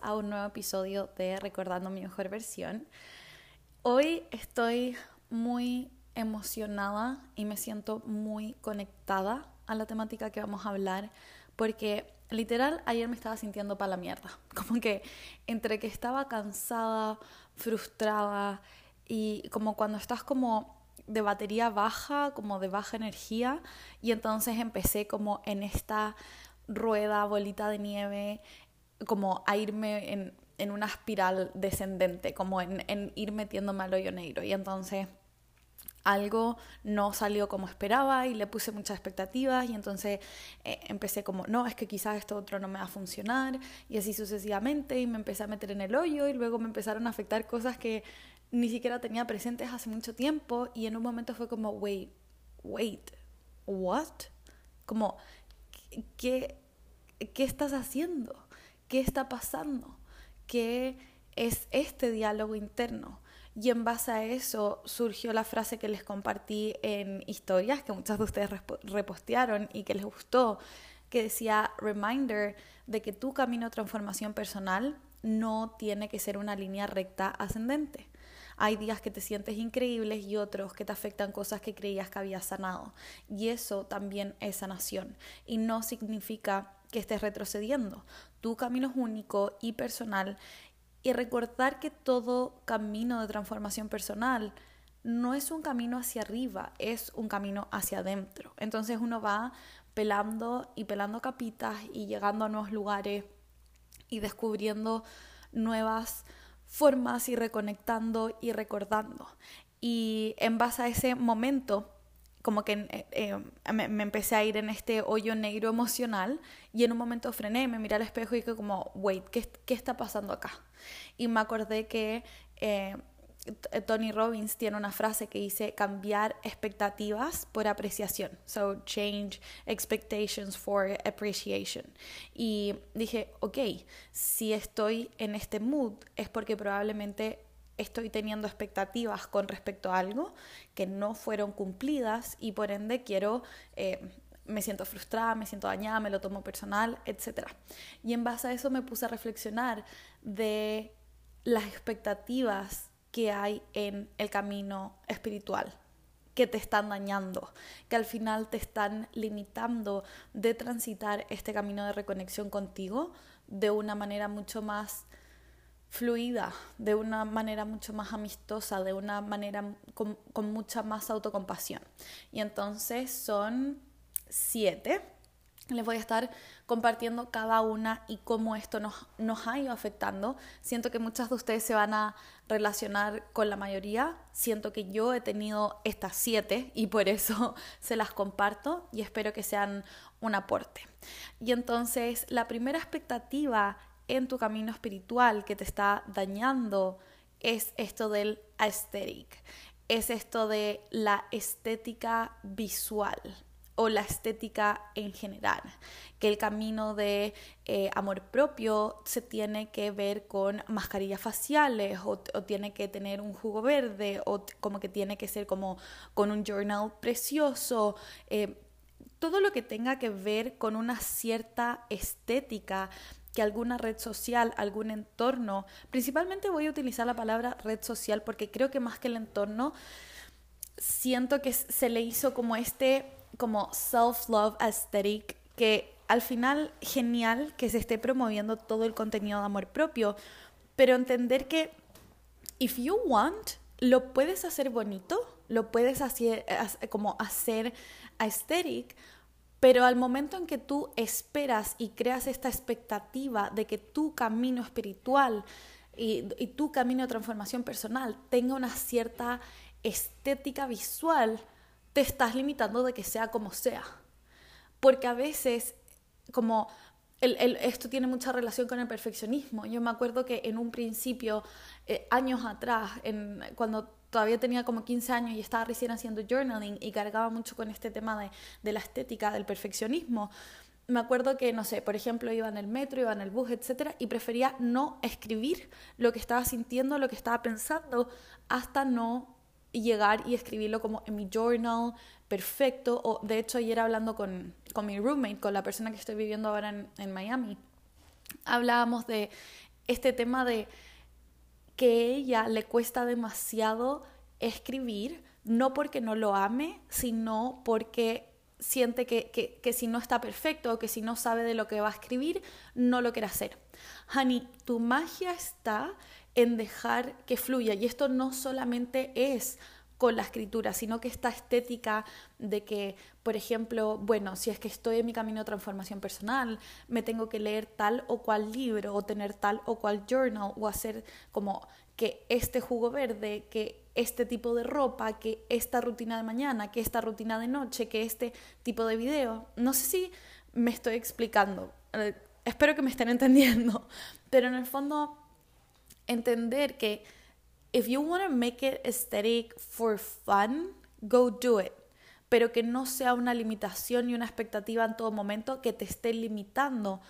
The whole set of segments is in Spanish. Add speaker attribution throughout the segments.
Speaker 1: a un nuevo episodio de Recordando mi mejor versión. Hoy estoy muy emocionada y me siento muy conectada a la temática que vamos a hablar porque literal ayer me estaba sintiendo para la mierda, como que entre que estaba cansada, frustrada y como cuando estás como de batería baja, como de baja energía y entonces empecé como en esta rueda, bolita de nieve, como a irme en, en una espiral descendente, como en, en, ir metiéndome al hoyo negro. Y entonces algo no salió como esperaba y le puse muchas expectativas y entonces eh, empecé como, no, es que quizás esto otro no me va a funcionar y así sucesivamente y me empecé a meter en el hoyo y luego me empezaron a afectar cosas que ni siquiera tenía presentes hace mucho tiempo y en un momento fue como, wait, wait, what? Como, ¿qué, qué estás haciendo? ¿Qué está pasando? ¿Qué es este diálogo interno? Y en base a eso surgió la frase que les compartí en historias, que muchas de ustedes repostearon y que les gustó, que decía, reminder de que tu camino de transformación personal no tiene que ser una línea recta ascendente. Hay días que te sientes increíbles y otros que te afectan cosas que creías que habías sanado. Y eso también es sanación. Y no significa que estés retrocediendo. Tu camino es único y personal y recordar que todo camino de transformación personal no es un camino hacia arriba, es un camino hacia adentro. Entonces uno va pelando y pelando capitas y llegando a nuevos lugares y descubriendo nuevas formas y reconectando y recordando. Y en base a ese momento como que eh, eh, me, empecé a ir en este hoyo negro emocional y en un momento frené, me miré al espejo y dije como, wait, ¿qué, qué está pasando acá? Y me acordé que eh, Tony Robbins tiene una frase que dice cambiar expectativas por apreciación. So change expectations for appreciation. Y dije, ok, si estoy en este mood es porque probablemente estoy teniendo expectativas con respecto a algo que no fueron cumplidas y por ende quiero, eh, me siento frustrada, me siento dañada, me lo tomo personal, etc. Y en base a eso me puse a reflexionar de las expectativas que hay en el camino espiritual que te están dañando, que al final te están limitando de transitar este camino de reconexión contigo de una manera mucho más fluida, de una manera mucho más amistosa, de una manera con, mucha más autocompasión. Y entonces son siete. Les voy a estar compartiendo cada una y cómo esto nos, nos ha ido afectando. Siento que muchas de ustedes se van a relacionar con la mayoría. Siento que yo he tenido estas siete y por eso se las comparto y espero que sean un aporte. Y entonces la primera expectativa en tu camino espiritual que te está dañando es esto del aesthetic, es esto de la estética visual o la estética en general, que el camino de eh, amor propio se tiene que ver con mascarillas faciales o, tiene que tener un jugo verde o como que tiene que ser como con un journal precioso. Eh, todo lo que tenga que ver con una cierta estética que alguna red social, algún entorno, principalmente voy a utilizar la palabra red social porque creo que más que el entorno, siento que se le hizo como este, como self-love aesthetic, que al final genial que se esté promoviendo todo el contenido de amor propio, pero entender que if you want, lo puedes hacer bonito, lo puedes hacer como hacer aesthetic, pero al momento en que tú esperas y creas esta expectativa de que tu camino espiritual y, tu camino de transformación personal tenga una cierta estética visual, te estás limitando de que sea como sea. Porque a veces, como esto tiene mucha relación con el perfeccionismo. Yo me acuerdo que en un principio, eh, años atrás, en, cuando todavía tenía como 15 años y estaba recién haciendo journaling y cargaba mucho con este tema de, de la estética, del perfeccionismo, me acuerdo que, no sé, por ejemplo, iba en el metro, iba en el bus, etcétera, y prefería no escribir lo que estaba sintiendo, lo que estaba pensando, hasta no llegar y escribirlo como en mi journal perfecto. O de hecho, ayer hablando con, con mi roommate, con la persona que estoy viviendo ahora en, en Miami, hablábamos de este tema de que ella le cuesta demasiado escribir, no porque no lo ame, sino porque siente que, que, si no está perfecto o que si no sabe de lo que va a escribir, no lo quiere hacer. Honey, tu magia está en dejar que fluya y esto no solamente es con la escritura, sino que esta estética de que, por ejemplo, bueno, si es que estoy en mi camino de transformación personal, me tengo que leer tal o cual libro o tener tal o cual journal o hacer como que este jugo verde, que este tipo de ropa, que esta rutina de mañana, que esta rutina de noche, que este tipo de video. No sé si me estoy explicando, eh, espero que me estén entendiendo, pero en el fondo entender que if you want to make it aesthetic for fun, go do it. Pero que no sea una limitación y una expectativa en todo momento que te esté limitando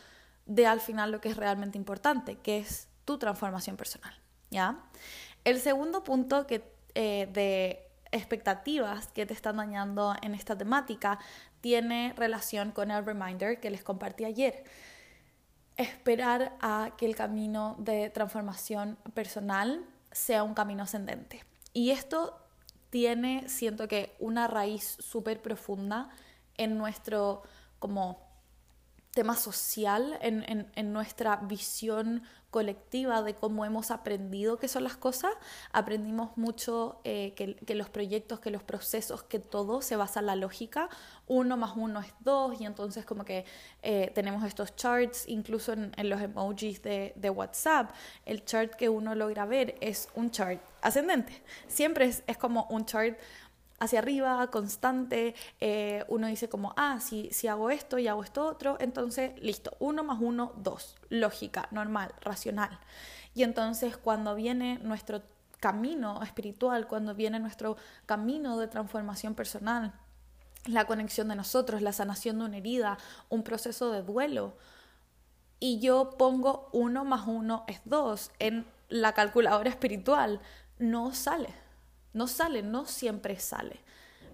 Speaker 1: de al final lo que es realmente importante, que es tu transformación personal. ¿Ya? El segundo punto que, eh, de expectativas que te están dañando en esta temática tiene relación con el reminder que les compartí ayer. Esperar a que el camino de transformación personal sea un camino ascendente. Y esto tiene, siento que, una raíz súper profunda en nuestro como tema social, en, en, nuestra visión colectiva de cómo hemos aprendido qué son las cosas. Aprendimos mucho eh, que, que, los proyectos, que los procesos, que todo se basa en la lógica. Uno más uno es dos y entonces como que eh, tenemos estos charts, incluso en, en los emojis de, de, WhatsApp. El chart que uno logra ver es un chart ascendente. Siempre es, es como un chart hacia arriba, constante, eh, uno dice como, ah, si, si hago esto y hago esto otro, entonces listo, uno más uno, dos, lógica, normal, racional. Y entonces cuando viene nuestro camino espiritual, cuando viene nuestro camino de transformación personal, la conexión de nosotros, la sanación de una herida, un proceso de duelo, y yo pongo uno más uno es dos en la calculadora espiritual, no sale no sale, no siempre sale.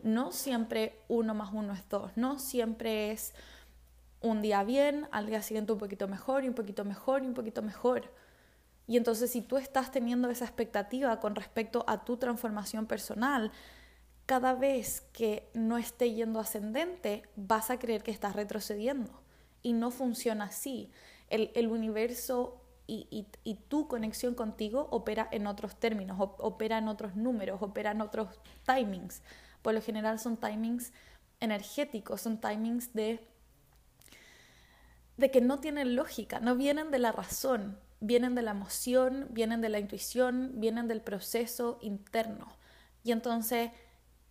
Speaker 1: No siempre uno más uno es dos. No siempre es un día bien, al día siguiente un poquito mejor y un poquito mejor y un poquito mejor. Y entonces si tú estás teniendo esa expectativa con respecto a tu transformación personal, cada vez que no esté yendo ascendente, vas a creer que estás retrocediendo. Y no funciona así. El, el universo y, tu conexión contigo opera en otros términos, opera en otros números, opera en otros timings. Por lo general son timings energéticos, son timings de, de que no tienen lógica, no vienen de la razón, vienen de la emoción, vienen de la intuición, vienen del proceso interno. Y entonces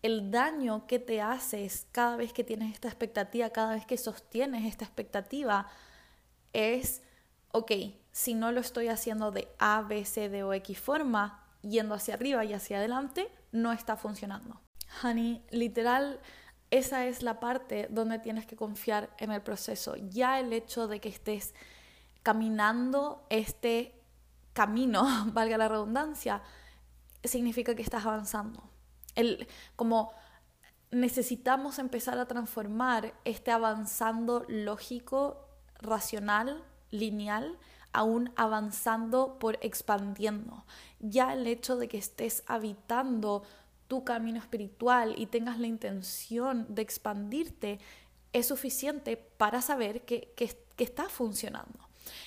Speaker 1: el daño que te haces cada vez que tienes esta expectativa, cada vez que sostienes esta expectativa, es, ok, si no lo estoy haciendo de A, B, C, D o X forma, yendo hacia arriba y hacia adelante, no está funcionando. Honey, literal, esa es la parte donde tienes que confiar en el proceso. Ya el hecho de que estés caminando este camino, valga la redundancia, significa que estás avanzando. El, como necesitamos empezar a transformar este avanzando lógico, racional, lineal, aún avanzando por expandiendo. Ya el hecho de que estés habitando tu camino espiritual y tengas la intención de expandirte es suficiente para saber que, que, está funcionando.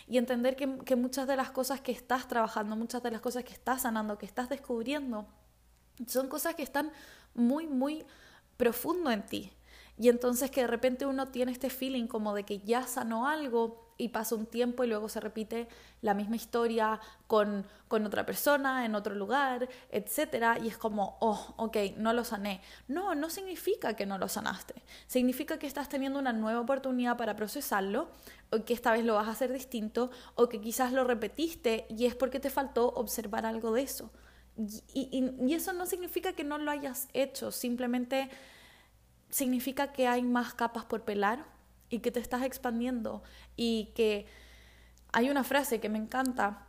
Speaker 1: Y entender que, que muchas de las cosas que estás trabajando, muchas de las cosas que estás sanando, que estás descubriendo, son cosas que están muy, muy profundo en ti. Y entonces que de repente uno tiene este feeling como de que ya sanó algo y pasa un tiempo y luego se repite la misma historia con, con otra persona, en otro lugar, etc. Y es como, oh, ok, no lo sané. No, no significa que no lo sanaste. Significa que estás teniendo una nueva oportunidad para procesarlo, o que esta vez lo vas a hacer distinto, o que quizás lo repetiste y es porque te faltó observar algo de eso. Y, y eso no significa que no lo hayas hecho, simplemente significa que hay más capas por pelar y que te estás expandiendo. Y que hay una frase que me encanta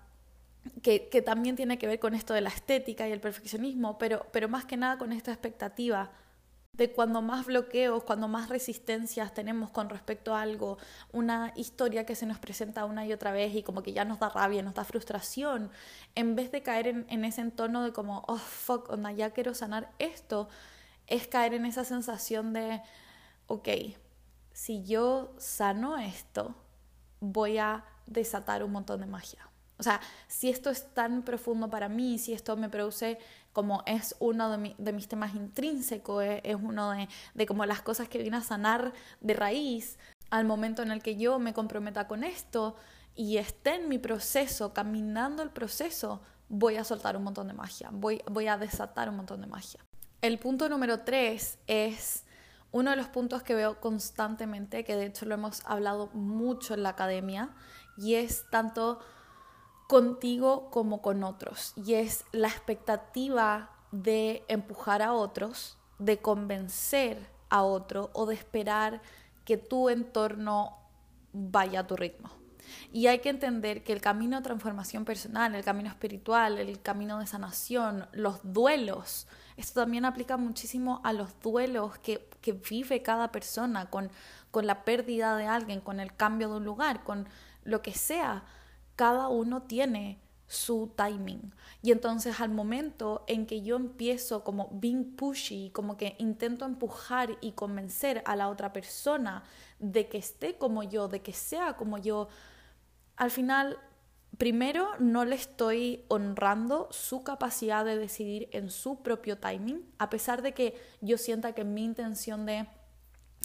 Speaker 1: que, que, también tiene que ver con esto de la estética y el perfeccionismo, pero, pero más que nada con esta expectativa de cuando más bloqueos, cuando más resistencias tenemos con respecto a algo, una historia que se nos presenta una y otra vez y como que ya nos da rabia, nos da frustración, en vez de caer en, ese entorno de como, oh, fuck, onda, ya quiero sanar esto, es caer en esa sensación de, ok, si yo sano esto, voy a desatar un montón de magia. O sea, si esto es tan profundo para mí, si esto me produce como es uno de, mis temas intrínsecos, es, uno de, como las cosas que viene a sanar de raíz, al momento en el que yo me comprometa con esto y esté en mi proceso, caminando el proceso, voy a soltar un montón de magia, voy a desatar un montón de magia. El punto número tres es uno de los puntos que veo constantemente, que de hecho lo hemos hablado mucho en la academia, y es tanto contigo como con otros. Y es la expectativa de empujar a otros, de convencer a otro o de esperar que tu entorno vaya a tu ritmo. Y hay que entender que el camino de transformación personal, el camino espiritual, el camino de sanación, los duelos, esto también aplica muchísimo a los duelos que, que vive cada persona con, con la pérdida de alguien, con el cambio de un lugar, con lo que sea cada uno tiene su timing. Y entonces al momento en que yo empiezo como being pushy, como que intento empujar y convencer a la otra persona de que esté como yo, de que sea como yo, al final, primero no le estoy honrando su capacidad de decidir en su propio timing, a pesar de que yo sienta que mi intención de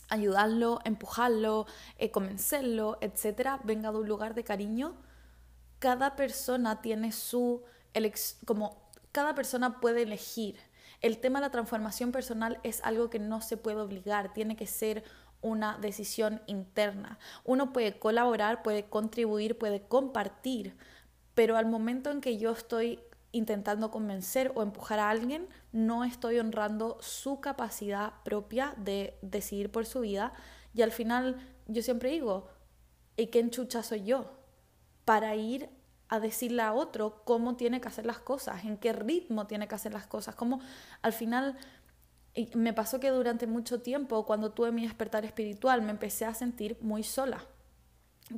Speaker 1: ayudarlo, empujarlo, eh, convencerlo, etcétera, venga de un lugar de cariño cada persona tiene su, como cada persona puede elegir. El tema de la transformación personal es algo que no se puede obligar, tiene que ser una decisión interna. Uno puede colaborar, puede contribuir, puede compartir, pero al momento en que yo estoy intentando convencer o empujar a alguien, no estoy honrando su capacidad propia de decidir por su vida y al final yo siempre digo, ¿y qué enchucha soy yo? para ir a decirle a otro cómo tiene que hacer las cosas, en qué ritmo tiene que hacer las cosas, cómo al final me pasó que durante mucho tiempo, cuando tuve mi despertar espiritual, me empecé a sentir muy sola.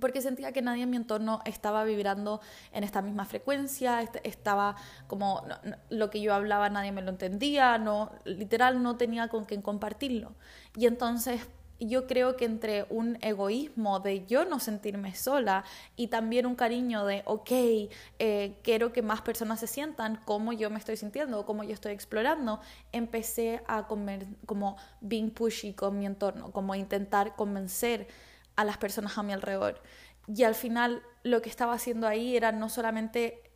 Speaker 1: Porque sentía que nadie en mi entorno estaba vibrando en esta misma frecuencia, estaba como lo que yo hablaba nadie me lo entendía, no, literal no tenía con quién compartirlo. Y entonces yo creo que entre un egoísmo de yo no sentirme sola y también un cariño de, ok, eh, quiero que más personas se sientan como yo me estoy sintiendo, como yo estoy explorando, empecé a comer como being pushy con mi entorno, como intentar convencer a las personas a mi alrededor. Y al final lo que estaba haciendo ahí era no solamente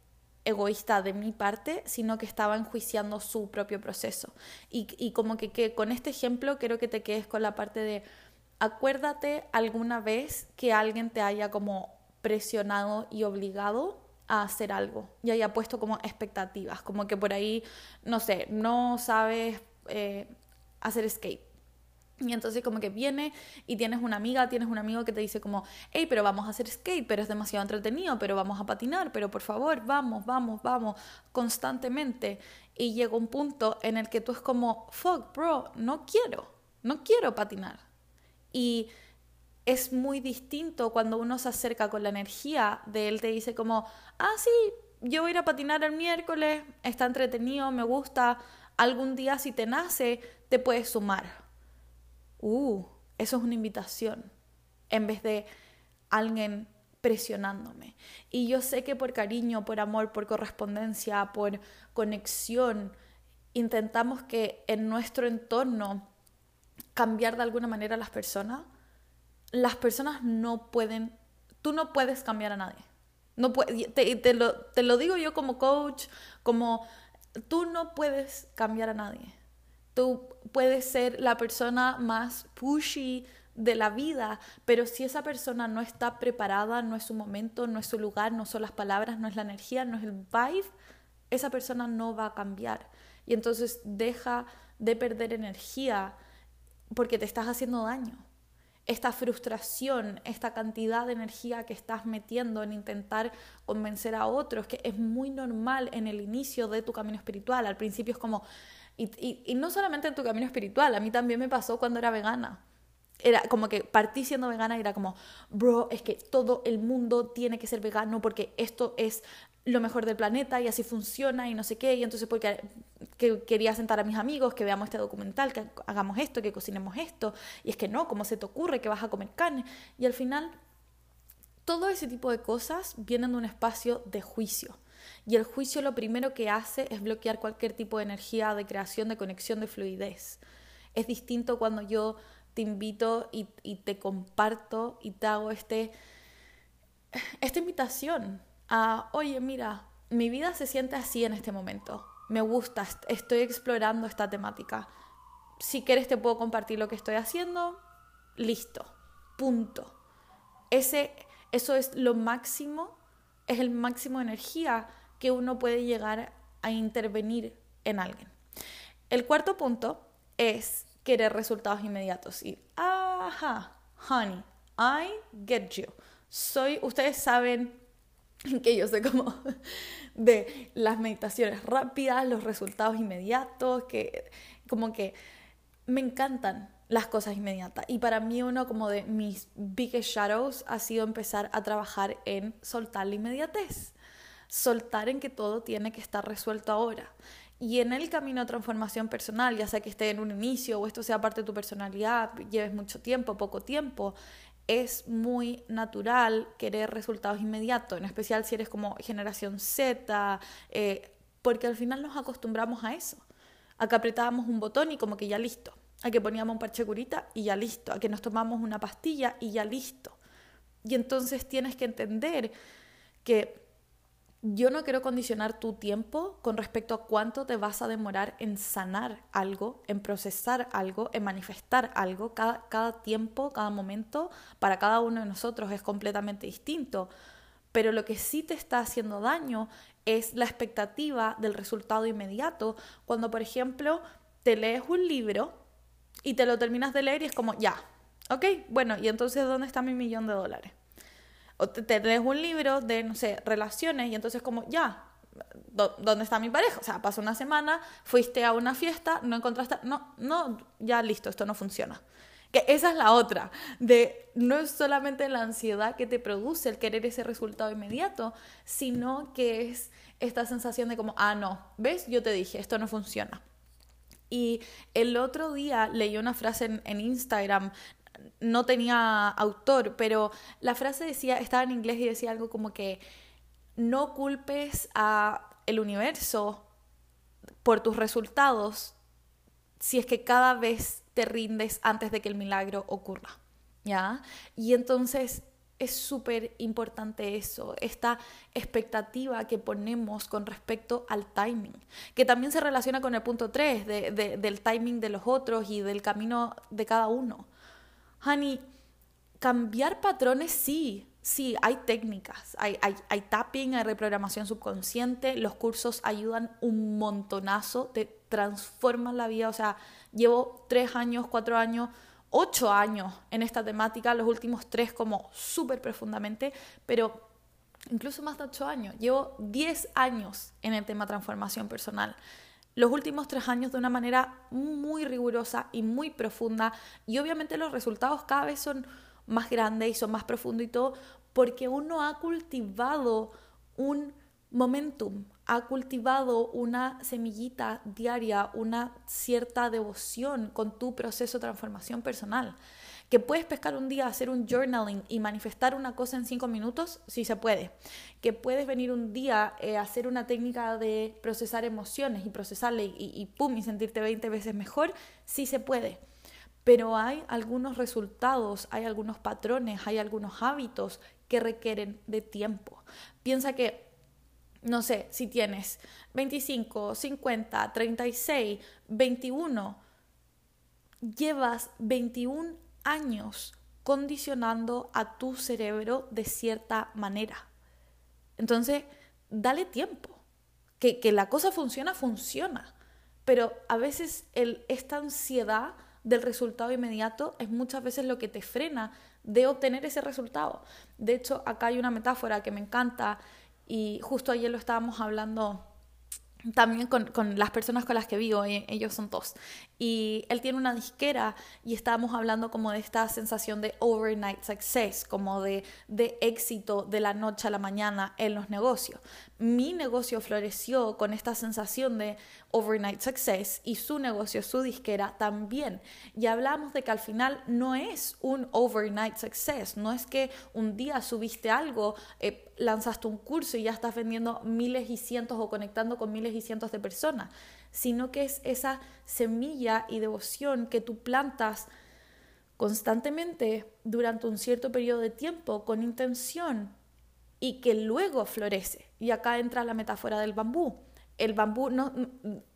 Speaker 1: egoísta de mi parte, sino que estaba enjuiciando su propio proceso. Y, como que, con este ejemplo quiero que te quedes con la parte de, acuérdate alguna vez que alguien te haya como presionado y obligado a hacer algo y haya puesto como expectativas, como que por ahí, no sé, no sabes eh, hacer skate y entonces como que viene y tienes una amiga, tienes un amigo que te dice como, hey, pero vamos a hacer skate, pero es demasiado entretenido, pero vamos a patinar, pero por favor, vamos, vamos, vamos, constantemente. Y llega un punto en el que tú es como, fuck, bro, no quiero, no quiero patinar. Y es muy distinto cuando uno se acerca con la energía de él, te dice como, ah, sí, yo voy a ir a patinar el miércoles, está entretenido, me gusta, algún día si te nace, te puedes sumar uh, eso es una invitación, en vez de alguien presionándome. Y yo sé que por cariño, por amor, por correspondencia, por conexión, intentamos que en nuestro entorno cambiar de alguna manera a las personas. Las personas no pueden, tú no puedes cambiar a nadie. No te, te, lo, te lo digo yo como coach, como tú no puedes cambiar a nadie. Tú puedes ser la persona más pushy de la vida, pero si esa persona no está preparada, no es su momento, no es su lugar, no son las palabras, no es la energía, no es el vibe, esa persona no va a cambiar. Y entonces deja de perder energía porque te estás haciendo daño. esta frustración, esta cantidad de energía que estás metiendo en intentar convencer a otros, que es muy normal en el inicio de tu camino espiritual. Al principio es como, y, no solamente en tu camino espiritual, a mí también me pasó cuando era vegana. Era como que partí siendo vegana y era como, bro, es que todo el mundo tiene que ser vegano porque esto es lo mejor del planeta y así funciona y no sé qué. Y entonces porque que quería sentar a mis amigos, que veamos este documental, que hagamos esto, que cocinemos esto. Y es que no, ¿cómo se te ocurre que vas a comer carne? Y al final, todo ese tipo de cosas vienen de un espacio de juicio. Y el juicio lo primero que hace es bloquear cualquier tipo de energía de creación, de conexión, de fluidez. Es distinto cuando yo te invito y, y te comparto y te hago este, esta invitación a, oye, mira, mi vida se siente así en este momento. Me gusta, estoy explorando esta temática. Si quieres te puedo compartir lo que estoy haciendo. Listo. Punto. Ese, eso es lo máximo, es el máximo de energía que uno puede llegar a intervenir en alguien. El cuarto punto es querer resultados inmediatos. Y, ajá, honey, I get you. Soy, ustedes saben que yo sé como de las meditaciones rápidas, los resultados inmediatos, que como que me encantan las cosas inmediatas. Y para mí uno como de mis biggest shadows ha sido empezar a trabajar en soltar la inmediatez, soltar en que todo tiene que estar resuelto ahora. Y en el camino de transformación personal, ya sea que esté en un inicio o esto sea parte de tu personalidad, lleves mucho tiempo, poco tiempo, es muy natural querer resultados inmediatos, en especial si eres como generación Z, eh, porque al final nos acostumbramos a eso, a que apretábamos un botón y como que ya listo, a que poníamos un parche curita y ya listo, a que nos tomamos una pastilla y ya listo. Y entonces tienes que entender que yo no quiero condicionar tu tiempo con respecto a cuánto te vas a demorar en sanar algo, en procesar algo, en manifestar algo. Cada, cada, tiempo, cada momento, para cada uno de nosotros es completamente distinto. Pero lo que sí te está haciendo daño es la expectativa del resultado inmediato. Cuando, por ejemplo, te lees un libro y te lo terminas de leer y es como, ya, ok, bueno, ¿y entonces dónde está mi millón de dólares? O te, lees un libro de, no sé, relaciones y entonces como, ya, ¿dónde está mi pareja? O sea, pasó una semana, fuiste a una fiesta, no encontraste, no, no, ya listo, esto no funciona. Que esa es la otra, de no es solamente la ansiedad que te produce el querer ese resultado inmediato, sino que es esta sensación de como, ah, no, ¿ves? Yo te dije, esto no funciona. Y el otro día leí una frase en, Instagram, no tenía autor, pero la frase decía, estaba en inglés y decía algo como que no culpes a el universo por tus resultados si es que cada vez te rindes antes de que el milagro ocurra. ¿Ya? Y entonces es súper importante eso, esta expectativa que ponemos con respecto al timing, que también se relaciona con el punto 3 del timing de los otros y del camino de cada uno. Honey, cambiar patrones sí, sí, hay técnicas, hay, hay, tapping, hay reprogramación subconsciente, los cursos ayudan un montonazo, te transforman la vida, o sea, llevo tres años, cuatro años, ocho años en esta temática, los últimos tres como súper profundamente, pero incluso más de ocho años, llevo diez años en el tema transformación personal los últimos tres años de una manera muy rigurosa y muy profunda. Y obviamente los resultados cada vez son más grandes y son más profundos y todo, porque uno ha cultivado un momentum, ha cultivado una semillita diaria, una cierta devoción con tu proceso de transformación personal que puedes pescar un día, hacer un journaling y manifestar una cosa en cinco minutos, sí se puede. Que puedes venir un día, eh, hacer una técnica de procesar emociones y procesarle y, y pum, y sentirte 20 veces mejor, sí se puede. Pero hay algunos resultados, hay algunos patrones, hay algunos hábitos que requieren de tiempo. Piensa que no sé, si tienes 25, 50, 36, 21, llevas 21 años condicionando a tu cerebro de cierta manera. Entonces, dale tiempo. Que, la cosa funciona, funciona. Pero a veces esta ansiedad del resultado inmediato es muchas veces lo que te frena de obtener ese resultado. De hecho, acá hay una metáfora que me encanta y justo ayer lo estábamos hablando también con, con, las personas con las que vivo, eh, ellos son dos. Y él tiene una disquera y estábamos hablando como de esta sensación de overnight success, como de, de éxito de la noche a la mañana en los negocios. Mi negocio floreció con esta sensación de overnight success y su negocio, su disquera también. Y hablamos de que al final no es un overnight success, no es que un día subiste algo, eh, lanzaste un curso y ya estás vendiendo miles y cientos o conectando con miles y cientos de personas, sino que es esa semilla y devoción que tú plantas constantemente durante un cierto periodo de tiempo con intención y que luego florece. Y acá entra la metáfora del bambú. El bambú no,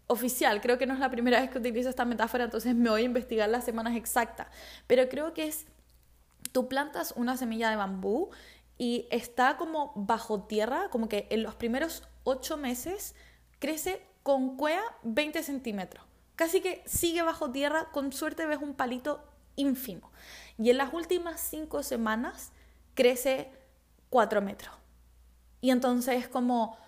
Speaker 1: oficial, creo que no es la primera vez que utilizo esta metáfora, entonces me voy a investigar las semanas exactas, pero creo que es, tú plantas una semilla de bambú y está como bajo tierra, como que en los primeros ocho meses crece con cuea 20 centímetros. Casi que sigue bajo tierra, con suerte ves un palito ínfimo. Y en las últimas cinco semanas crece 4 metros. Y entonces como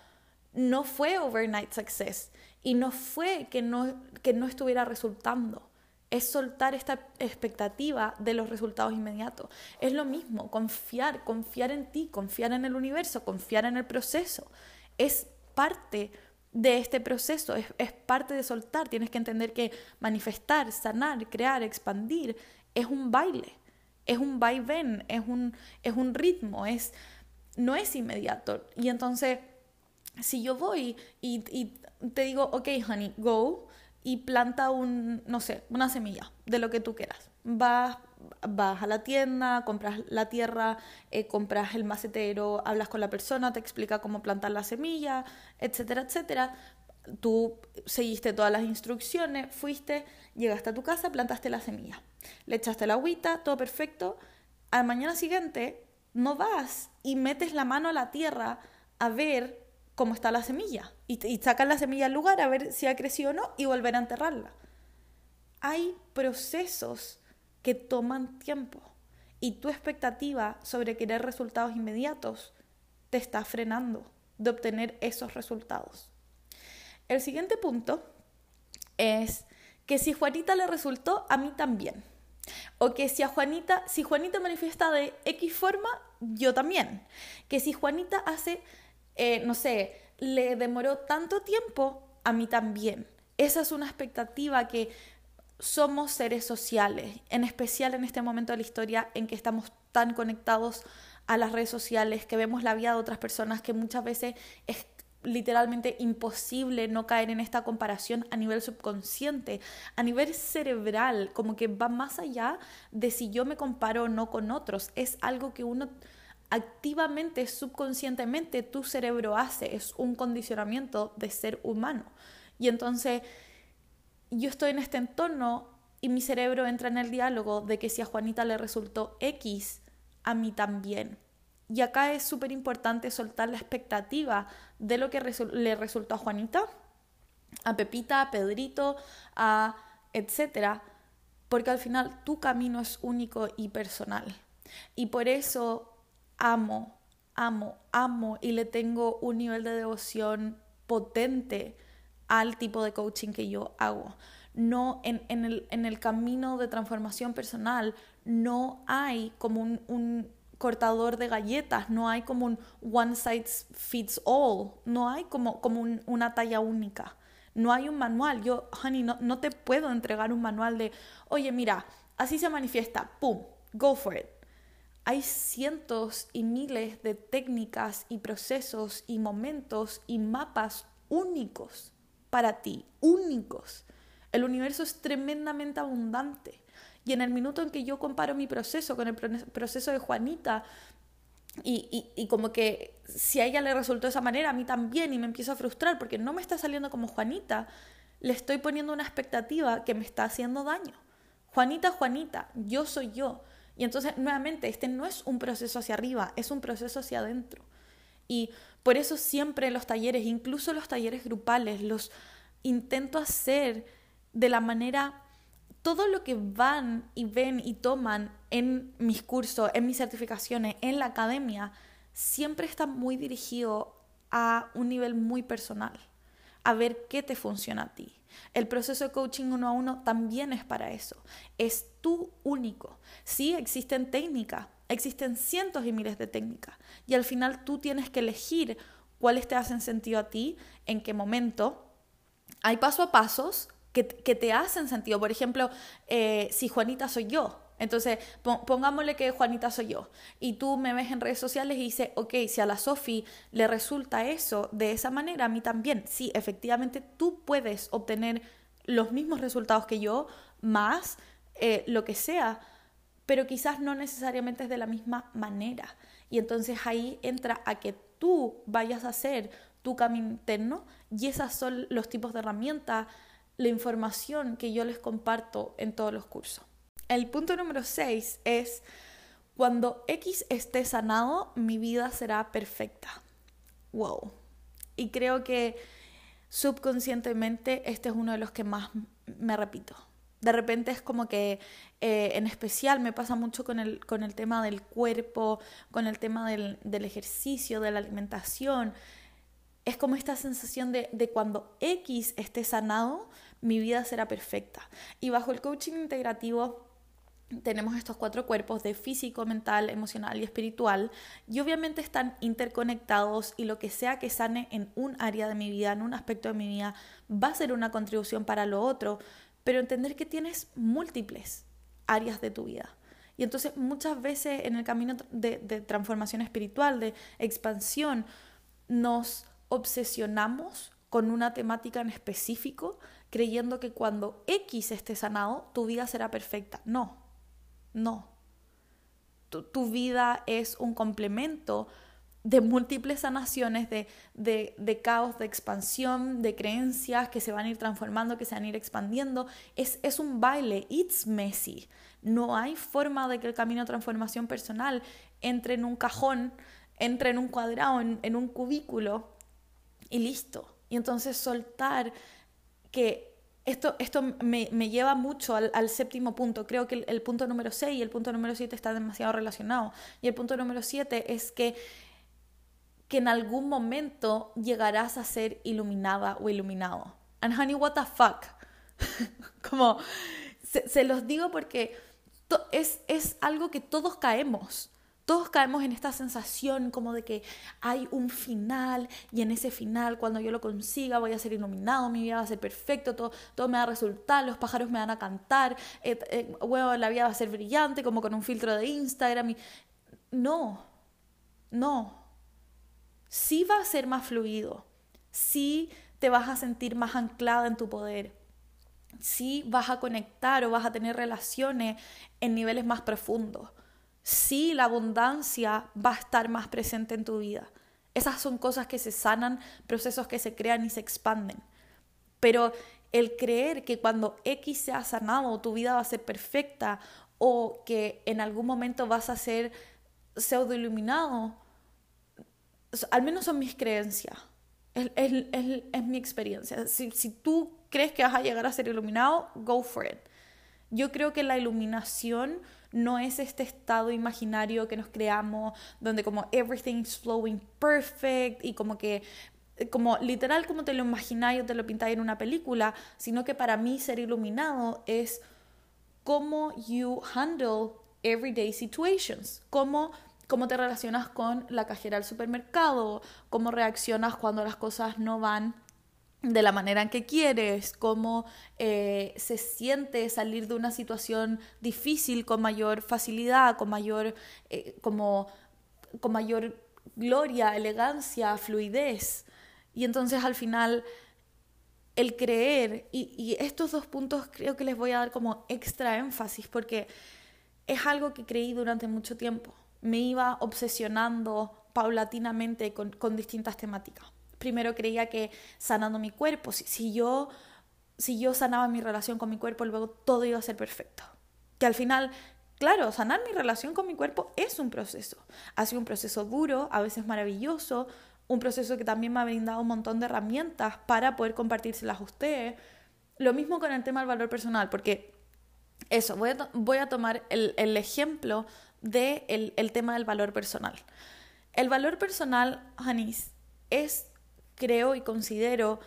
Speaker 1: no fue overnight success y no fue que no, que no estuviera resultando. Es soltar esta expectativa de los resultados inmediatos. Es lo mismo, confiar, confiar en ti, confiar en el universo, confiar en el proceso. Es parte de este proceso, es, es parte de soltar. Tienes que entender que manifestar, sanar, crear, expandir es un baile, es un vaivén, es un, es un ritmo, es, no es inmediato. Y entonces, si yo voy y, te digo, ok, honey, go y planta un, no sé, una semilla de lo que tú quieras. Vas, vas a la tienda, compras la tierra, eh, compras el macetero, hablas con la persona, te explica cómo plantar la semilla, etcétera, etcétera. Tú seguiste todas las instrucciones, fuiste, llegaste a tu casa, plantaste la semilla, le echaste la agüita, todo perfecto. Al mañana siguiente no vas y metes la mano a la tierra a ver cómo está la semilla y, y sacan la semilla al lugar a ver si ha crecido o no y volver a enterrarla. Hay procesos que toman tiempo y tu expectativa sobre querer resultados inmediatos te está frenando de obtener esos resultados. El siguiente punto es que si Juanita le resultó, a mí también. O que si a Juanita, si Juanita manifiesta de X forma, yo también. Que si Juanita hace eh, no sé, le demoró tanto tiempo, a mí también. Esa es una expectativa que somos seres sociales, en especial en este momento de la historia en que estamos tan conectados a las redes sociales, que vemos la vida de otras personas, que muchas veces es literalmente imposible no caer en esta comparación a nivel subconsciente, a nivel cerebral, como que va más allá de si yo me comparo o no con otros, es algo que uno activamente, subconscientemente, tu cerebro hace, es un condicionamiento de ser humano. Y entonces yo estoy en este entorno y mi cerebro entra en el diálogo de que si a Juanita le resultó X, a mí también. Y acá es súper importante soltar la expectativa de lo que le resultó a Juanita, a Pepita, a Pedrito, a etcétera, porque al final tu camino es único y personal. Y por eso amo, amo, amo y le tengo un nivel de devoción potente al tipo de coaching que yo hago. No, en, el, camino de transformación personal no hay como un, cortador de galletas, no hay como un one size fits all, no hay como, como una talla única, no hay un manual. Yo, honey, no, no te puedo entregar un manual de, oye, mira, así se manifiesta, pum, go for it hay cientos y miles de técnicas y procesos y momentos y mapas únicos para ti, únicos. El universo es tremendamente abundante. Y en el minuto en que yo comparo mi proceso con el proceso de Juanita, y, y, como que si a ella le resultó de esa manera, a mí también, y me empiezo a frustrar porque no me está saliendo como Juanita, le estoy poniendo una expectativa que me está haciendo daño. Juanita, Juanita, yo soy yo. Y entonces, nuevamente, este no es un proceso hacia arriba, es un proceso hacia adentro. Y por eso siempre los talleres, incluso los talleres grupales, los intento hacer de la manera todo lo que van y ven y toman en mis cursos, en mis certificaciones, en la academia, siempre está muy dirigido a un nivel muy personal, a ver qué te funciona a ti. El proceso de coaching uno a uno también es para eso. Es tú único. Sí, existen técnicas, existen cientos y miles de técnicas. Y al final tú tienes que elegir cuáles te hacen sentido a ti, en qué momento. Hay paso a pasos que, te hacen sentido. Por ejemplo, eh, si Juanita soy yo, entonces, pongámosle que Juanita soy yo y tú me ves en redes sociales y dices, ok, si a la Sofi le resulta eso de esa manera, a mí también. Sí, efectivamente tú puedes obtener los mismos resultados que yo, más eh, lo que sea, pero quizás no necesariamente es de la misma manera. Y entonces ahí entra a que tú vayas a hacer tu camino interno y esos son los tipos de herramientas, la información que yo les comparto en todos los cursos. El punto número 6 es, cuando X esté sanado, mi vida será perfecta. Wow. Y creo que subconscientemente este es uno de los que más me repito. De repente es como que eh, en especial me pasa mucho con el, con el tema del cuerpo, con el tema del, del ejercicio, de la alimentación. Es como esta sensación de, de cuando X esté sanado, mi vida será perfecta. Y bajo el coaching integrativo tenemos estos cuatro cuerpos de físico, mental, emocional y espiritual y obviamente están interconectados y lo que sea que sane en un área de mi vida, en un aspecto de mi vida, va a ser una contribución para lo otro, pero entender que tienes múltiples áreas de tu vida. Y entonces muchas veces en el camino de, transformación espiritual, de expansión, nos obsesionamos con una temática en específico, creyendo que cuando X esté sanado, tu vida será perfecta. No, no. Tu, vida es un complemento de múltiples sanaciones, de, de, caos, de expansión, de creencias que se van a ir transformando, que se van a ir expandiendo. Es, es un baile, it's messy. No hay forma de que el camino de transformación personal entre en un cajón, entre en un cuadrado, en, en un cubículo y listo. Y entonces soltar que esto, esto me, lleva mucho al, séptimo punto. Creo que el, punto número 6 y el punto número 7 están demasiado relacionados. Y el punto número 7 es que, que en algún momento llegarás a ser iluminada o iluminado. And honey, what the fuck? Como, se, los digo porque es, es algo que todos caemos. Todos caemos en esta sensación como de que hay un final y en ese final cuando yo lo consiga voy a ser iluminado, mi vida va a ser perfecto, todo, todo me va a resultar, los pájaros me van a cantar, eh, eh, la vida va a ser brillante como con un filtro de Instagram. No, no. Sí va a ser más fluido, sí te vas a sentir más anclada en tu poder, sí vas a conectar o vas a tener relaciones en niveles más profundos sí la abundancia va a estar más presente en tu vida. Esas son cosas que se sanan, procesos que se crean y se expanden. Pero el creer que cuando X se ha sanado tu vida va a ser perfecta o que en algún momento vas a ser pseudo iluminado, al menos son mis creencias, es, mi experiencia. Si, si tú crees que vas a llegar a ser iluminado, go for it. Yo creo que la iluminación no es este estado imaginario que nos creamos donde como everything's flowing perfect y como que como literal como te lo imagináis o te lo pintáis en una película, sino que para mí ser iluminado es cómo you handle everyday situations, cómo, cómo te relacionas con la cajera del supermercado, cómo reaccionas cuando las cosas no van de la manera en que quieres, cómo eh, se siente salir de una situación difícil con mayor facilidad, con mayor, eh, como, con mayor gloria, elegancia, fluidez. Y entonces al final el creer, y, y estos dos puntos creo que les voy a dar como extra énfasis porque es algo que creí durante mucho tiempo. Me iba obsesionando paulatinamente con, distintas temáticas primero creía que sanando mi cuerpo, si, yo, si yo sanaba mi relación con mi cuerpo, luego todo iba a ser perfecto. Que al final, claro, sanar mi relación con mi cuerpo es un proceso. Ha sido un proceso duro, a veces maravilloso, un proceso que también me ha brindado un montón de herramientas para poder compartírselas a ustedes. Lo mismo con el tema del valor personal, porque eso, voy a, voy a tomar el, el ejemplo de el tema del valor personal. El valor personal, Janis, es, creo y considero,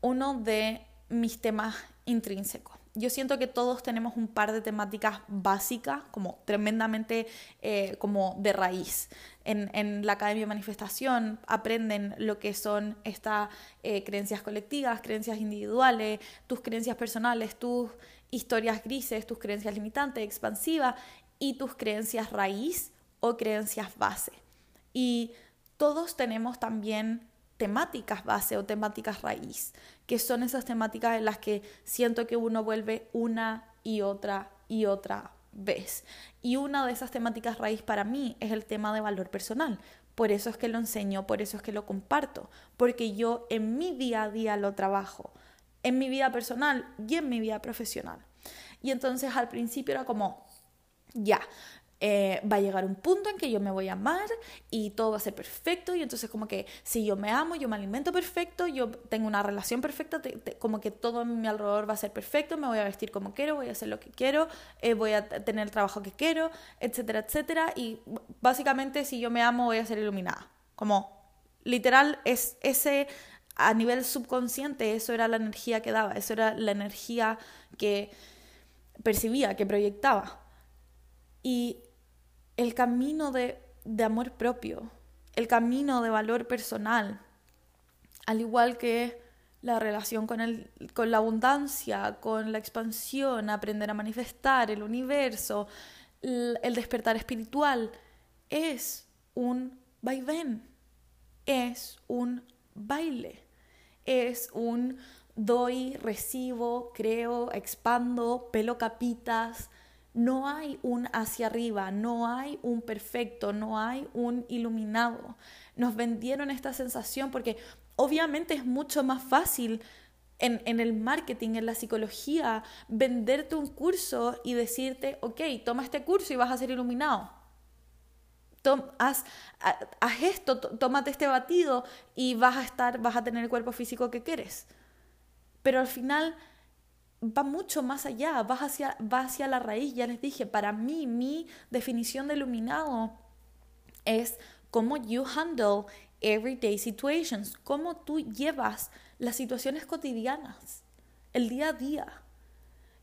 Speaker 1: uno de mis temas intrínsecos. Yo siento que todos tenemos un par de temáticas básicas, como tremendamente eh, como de raíz. En, en, la Academia de Manifestación aprenden lo que son estas eh, creencias colectivas, creencias individuales, tus creencias personales, tus historias grises, tus creencias limitantes, expansivas y tus creencias raíz o creencias base. Y todos tenemos también temáticas base o temáticas raíz, que son esas temáticas en las que siento que uno vuelve una y otra y otra vez. Y una de esas temáticas raíz para mí es el tema de valor personal. Por eso es que lo enseño, por eso es que lo comparto, porque yo en mi día a día lo trabajo, en mi vida personal y en mi vida profesional. Y entonces al principio era como, ya, eh, va a llegar un punto en que yo me voy a amar y todo va a ser perfecto y entonces como que si yo me amo, yo me alimento perfecto, yo tengo una relación perfecta, como que todo en mi alrededor va a ser perfecto, me voy a vestir como quiero, voy a hacer lo que quiero, eh, voy a tener el trabajo que quiero, etcétera, etcétera. Y básicamente si yo me amo voy a ser iluminada. Como literal es ese a nivel subconsciente, eso era la energía que daba, eso era la energía que percibía, que proyectaba. Y el camino de, amor propio, el camino de valor personal, al igual que la relación con, el, con la abundancia, con la expansión, aprender a manifestar el universo, el, el despertar espiritual, es un vaivén, es un baile, es un doy, recibo, creo, expando, pelo capitas, no hay un hacia arriba, no hay un perfecto, no hay un iluminado. Nos vendieron esta sensación porque obviamente es mucho más fácil en, el marketing, en la psicología, venderte un curso y decirte, ok, toma este curso y vas a ser iluminado. haz, haz, esto, tómate este batido y vas a estar, vas a tener el cuerpo físico que quieres. Pero al final va mucho más allá, va hacia, hacia la raíz. Ya les dije, para mí, mi definición de iluminado es cómo you handle everyday situations, cómo tú llevas las situaciones cotidianas, el día a día.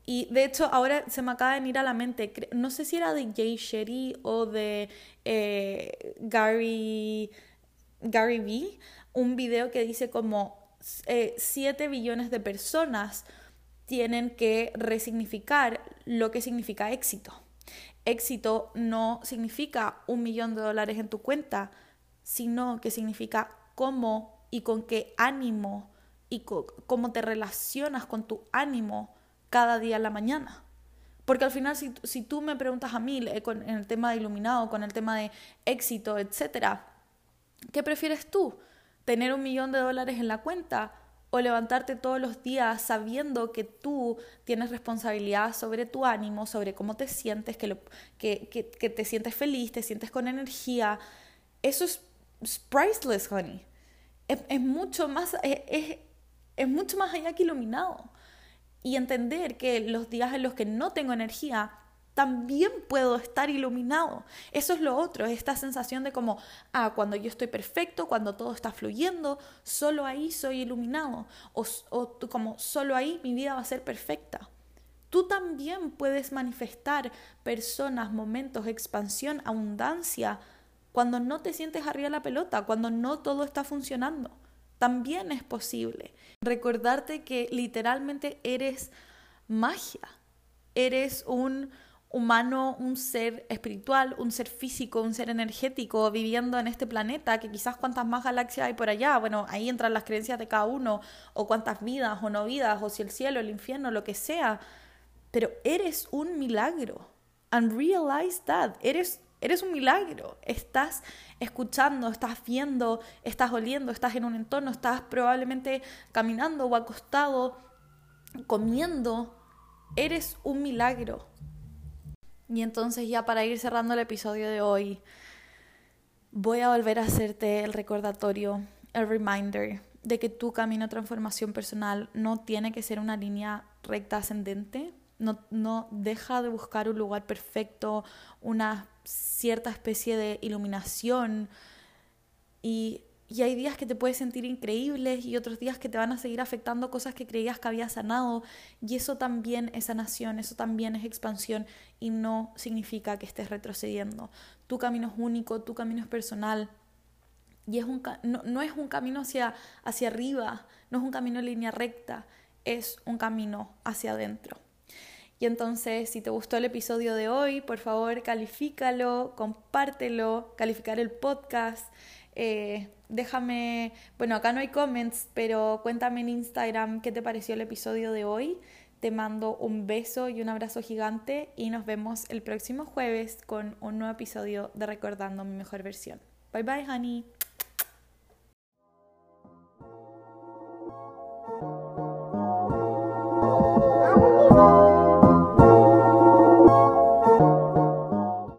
Speaker 1: Y de hecho, ahora se me acaba de venir a la mente, no sé si era de Jay Shetty o de eh, Gary, Gary Vee, un video que dice como 7 eh, billones de personas tienen que resignificar lo que significa éxito. Éxito no significa un millón de dólares en tu cuenta, sino que significa cómo y con qué ánimo y cómo te relacionas con tu ánimo cada día en la mañana. Porque al final, si, tú me preguntas a mí eh, en el tema de iluminado, con el tema de éxito, etc., ¿qué prefieres tú? ¿Tener un millón de dólares en la cuenta levantarte todos los días sabiendo que tú tienes responsabilidad sobre tu ánimo, sobre cómo te sientes, que, que, te sientes feliz, te sientes con energía. Eso es, priceless, honey. Es, mucho más, es, es mucho más allá que iluminado. Y entender que los días en los que no tengo energía, también puedo estar iluminado. Eso es lo otro, esta sensación de como, ah, cuando yo estoy perfecto, cuando todo está fluyendo, solo ahí soy iluminado. O, o como, solo ahí mi vida va a ser perfecta. Tú también puedes manifestar personas, momentos, expansión, abundancia, cuando no te sientes arriba de la pelota, cuando no todo está funcionando. También es posible. Recordarte que literalmente eres magia. Eres un humano, un ser espiritual, un ser físico, un ser energético viviendo en este planeta, que quizás cuántas más galaxias hay por allá, bueno, ahí entran las creencias de cada uno, o cuántas vidas o no vidas, o si el cielo, el infierno, lo que sea, pero eres un milagro. And realize that, eres, eres un milagro. Estás escuchando, estás viendo, estás oliendo, estás en un entorno, estás probablemente caminando o acostado, comiendo. Eres un milagro y entonces ya para ir cerrando el episodio de hoy, voy a volver a hacerte el recordatorio, el reminder de que tu camino de transformación personal no tiene que ser una línea recta ascendente, no, no deja de buscar un lugar perfecto, una cierta especie de iluminación. Y y hay días que te puedes sentir increíbles y otros días que te van a seguir afectando cosas que creías que habías sanado. Y eso también es sanación, eso también es expansión y no significa que estés retrocediendo. Tu camino es único, tu camino es personal. Y es un, no, no es un camino hacia, hacia arriba, no es un camino en línea recta, es un camino hacia adentro. Y entonces, si te gustó el episodio de hoy, por favor, califícalo, compártelo, calificar el podcast. Eh, déjame, bueno, acá no hay comments, pero cuéntame en Instagram qué te pareció el episodio de hoy. Te mando un beso y un abrazo gigante y nos vemos el próximo jueves con un nuevo episodio de Recordando mi mejor versión. Bye bye, honey.